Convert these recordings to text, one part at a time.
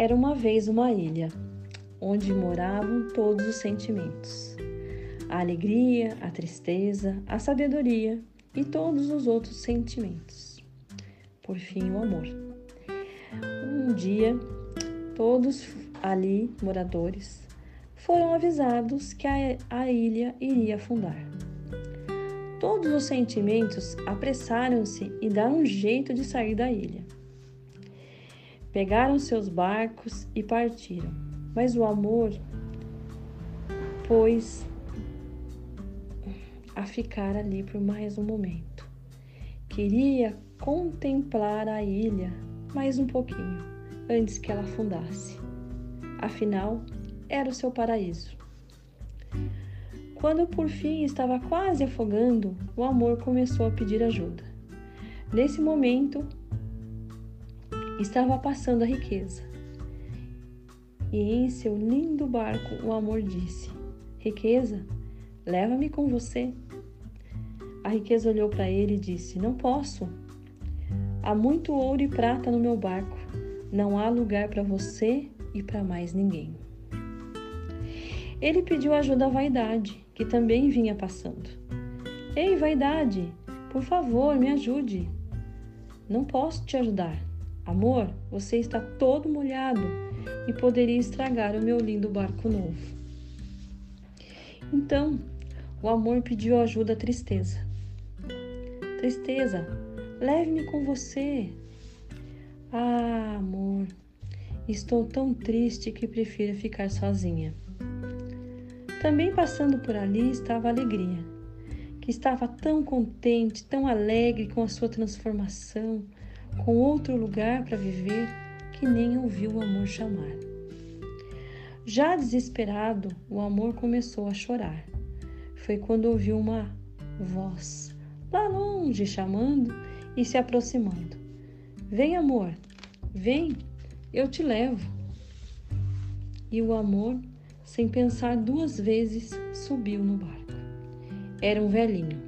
Era uma vez uma ilha onde moravam todos os sentimentos: a alegria, a tristeza, a sabedoria e todos os outros sentimentos. Por fim, o amor. Um dia, todos ali, moradores, foram avisados que a, ilha iria afundar. Todos os sentimentos apressaram-se e deram um jeito de sair da ilha. Pegaram seus barcos e partiram, mas o amor pôs a ficar ali por mais um momento. Queria contemplar a ilha mais um pouquinho antes que ela afundasse. Afinal, era o seu paraíso. Quando por fim estava quase afogando, o amor começou a pedir ajuda. Nesse momento, estava passando a riqueza. E em seu lindo barco, o amor disse: Riqueza, leva-me com você. A riqueza olhou para ele e disse: Não posso. Há muito ouro e prata no meu barco. Não há lugar para você e para mais ninguém. Ele pediu ajuda à vaidade, que também vinha passando. Ei, vaidade, por favor, me ajude. Não posso te ajudar. Amor, você está todo molhado e poderia estragar o meu lindo barco novo. Então, o amor pediu ajuda à tristeza. Tristeza, leve-me com você. Ah, amor, estou tão triste que prefiro ficar sozinha. Também passando por ali estava a alegria, que estava tão contente, tão alegre com a sua transformação, com outro lugar para viver, que nem ouviu o amor chamar. Já desesperado, o amor começou a chorar. Foi quando ouviu uma voz lá longe chamando e se aproximando. Vem, amor, vem, eu te levo. E o amor sem pensar duas vezes, subiu no barco. Era um velhinho.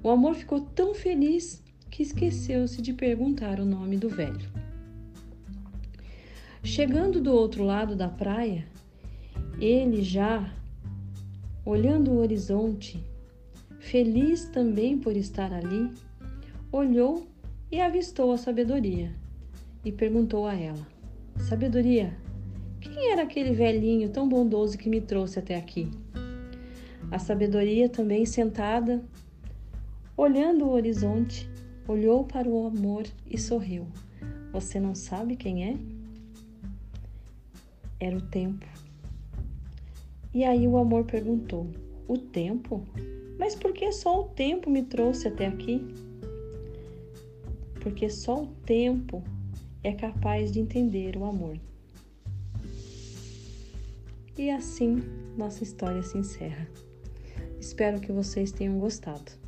O amor ficou tão feliz que esqueceu-se de perguntar o nome do velho. Chegando do outro lado da praia, ele já, olhando o horizonte, feliz também por estar ali, olhou e avistou a sabedoria e perguntou a ela: Sabedoria, quem era aquele velhinho tão bondoso que me trouxe até aqui? A sabedoria, também sentada, olhando o horizonte, olhou para o amor e sorriu. Você não sabe quem é? Era o tempo. E aí o amor perguntou: O tempo? Mas por que só o tempo me trouxe até aqui? Porque só o tempo é capaz de entender o amor. E assim nossa história se encerra. Espero que vocês tenham gostado.